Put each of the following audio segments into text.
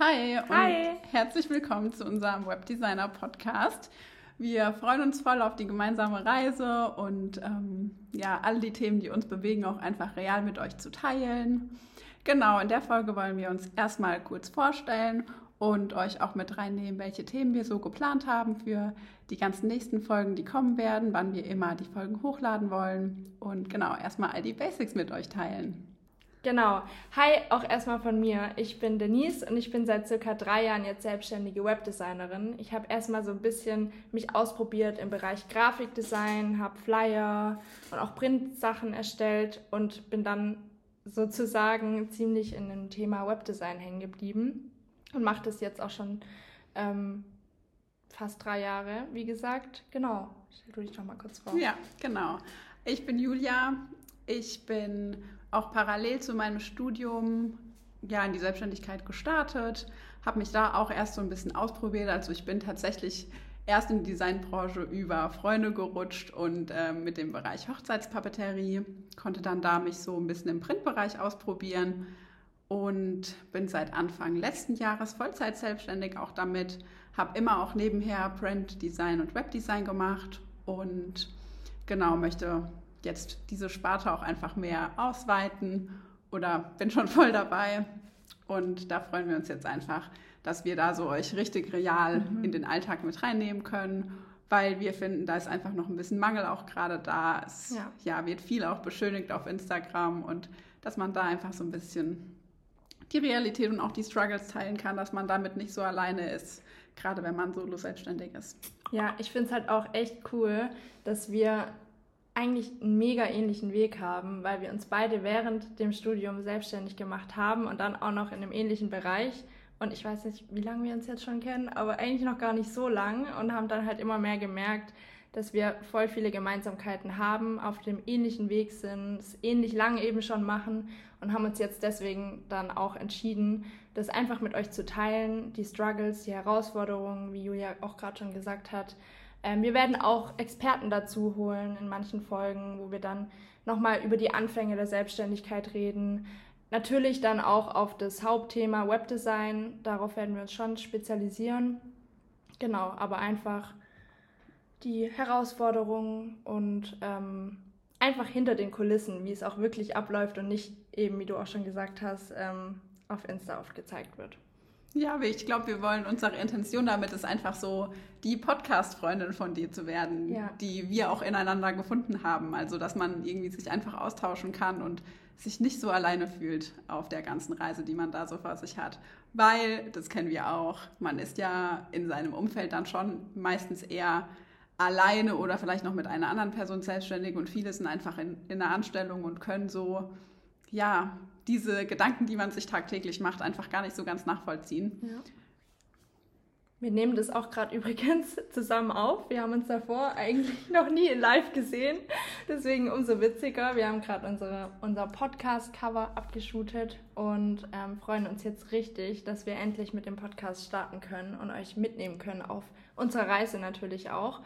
Hi und Hi. herzlich willkommen zu unserem Webdesigner Podcast. Wir freuen uns voll auf die gemeinsame Reise und ähm, ja, all die Themen, die uns bewegen, auch einfach real mit euch zu teilen. Genau, in der Folge wollen wir uns erstmal kurz vorstellen und euch auch mit reinnehmen, welche Themen wir so geplant haben für die ganzen nächsten Folgen, die kommen werden, wann wir immer die Folgen hochladen wollen und genau, erstmal all die Basics mit euch teilen. Genau. Hi, auch erstmal von mir. Ich bin Denise und ich bin seit circa drei Jahren jetzt selbstständige Webdesignerin. Ich habe erstmal so ein bisschen mich ausprobiert im Bereich Grafikdesign, habe Flyer und auch Printsachen erstellt und bin dann sozusagen ziemlich in dem Thema Webdesign hängen geblieben und mache das jetzt auch schon ähm, fast drei Jahre, wie gesagt. Genau. Stell du dich doch mal kurz vor. Ja, genau. Ich bin Julia. Ich bin auch parallel zu meinem Studium ja in die Selbstständigkeit gestartet, habe mich da auch erst so ein bisschen ausprobiert. Also ich bin tatsächlich erst in die Designbranche über Freunde gerutscht und äh, mit dem Bereich Hochzeitspapeterie konnte dann da mich so ein bisschen im Printbereich ausprobieren und bin seit Anfang letzten Jahres Vollzeit selbstständig auch damit, habe immer auch nebenher Print Design und Webdesign gemacht und genau möchte jetzt diese Sparte auch einfach mehr ausweiten oder bin schon voll dabei. Und da freuen wir uns jetzt einfach, dass wir da so euch richtig real mhm. in den Alltag mit reinnehmen können, weil wir finden, da ist einfach noch ein bisschen Mangel auch gerade da. Es ja. ja, wird viel auch beschönigt auf Instagram und dass man da einfach so ein bisschen die Realität und auch die Struggles teilen kann, dass man damit nicht so alleine ist, gerade wenn man solo selbstständig ist. Ja, ich finde es halt auch echt cool, dass wir eigentlich einen mega ähnlichen Weg haben, weil wir uns beide während dem Studium selbstständig gemacht haben und dann auch noch in einem ähnlichen Bereich. Und ich weiß nicht, wie lange wir uns jetzt schon kennen, aber eigentlich noch gar nicht so lang und haben dann halt immer mehr gemerkt, dass wir voll viele Gemeinsamkeiten haben, auf dem ähnlichen Weg sind, es ähnlich lang eben schon machen und haben uns jetzt deswegen dann auch entschieden, das einfach mit euch zu teilen, die Struggles, die Herausforderungen, wie Julia auch gerade schon gesagt hat, ähm, wir werden auch Experten dazu holen in manchen Folgen, wo wir dann nochmal über die Anfänge der Selbstständigkeit reden. Natürlich dann auch auf das Hauptthema Webdesign. Darauf werden wir uns schon spezialisieren. Genau, aber einfach die Herausforderungen und ähm, einfach hinter den Kulissen, wie es auch wirklich abläuft und nicht eben, wie du auch schon gesagt hast, ähm, auf Insta oft gezeigt wird. Ja, ich glaube, wir wollen unsere Intention damit ist einfach so, die Podcast-Freundin von dir zu werden, ja. die wir auch ineinander gefunden haben. Also, dass man irgendwie sich einfach austauschen kann und sich nicht so alleine fühlt auf der ganzen Reise, die man da so vor sich hat. Weil, das kennen wir auch, man ist ja in seinem Umfeld dann schon meistens eher alleine oder vielleicht noch mit einer anderen Person selbstständig und viele sind einfach in, in einer Anstellung und können so, ja, diese Gedanken, die man sich tagtäglich macht, einfach gar nicht so ganz nachvollziehen. Ja. Wir nehmen das auch gerade übrigens zusammen auf. Wir haben uns davor eigentlich noch nie in live gesehen. Deswegen umso witziger. Wir haben gerade unser Podcast-Cover abgeshootet und ähm, freuen uns jetzt richtig, dass wir endlich mit dem Podcast starten können und euch mitnehmen können auf unserer Reise natürlich auch.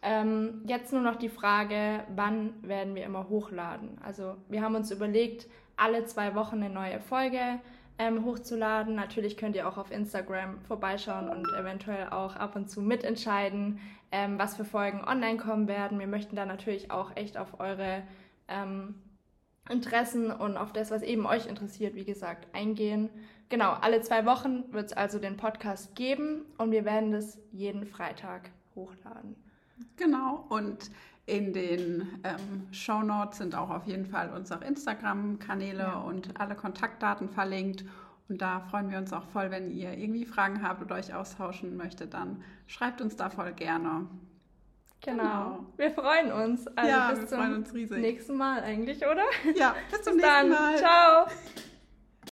Ähm, jetzt nur noch die Frage, wann werden wir immer hochladen? Also wir haben uns überlegt, alle zwei Wochen eine neue Folge ähm, hochzuladen. Natürlich könnt ihr auch auf Instagram vorbeischauen und eventuell auch ab und zu mitentscheiden, ähm, was für Folgen online kommen werden. Wir möchten da natürlich auch echt auf eure ähm, Interessen und auf das, was eben euch interessiert, wie gesagt, eingehen. Genau, alle zwei Wochen wird es also den Podcast geben und wir werden das jeden Freitag hochladen. Genau, und in den ähm, Show Notes sind auch auf jeden Fall unsere Instagram-Kanäle ja. und alle Kontaktdaten verlinkt. Und da freuen wir uns auch voll, wenn ihr irgendwie Fragen habt oder euch austauschen möchtet, dann schreibt uns da voll gerne. Genau. genau. Wir freuen uns. Also ja, bis wir zum freuen uns riesig. nächsten Mal eigentlich, oder? Ja, bis zum bis nächsten dann. Mal. Ciao.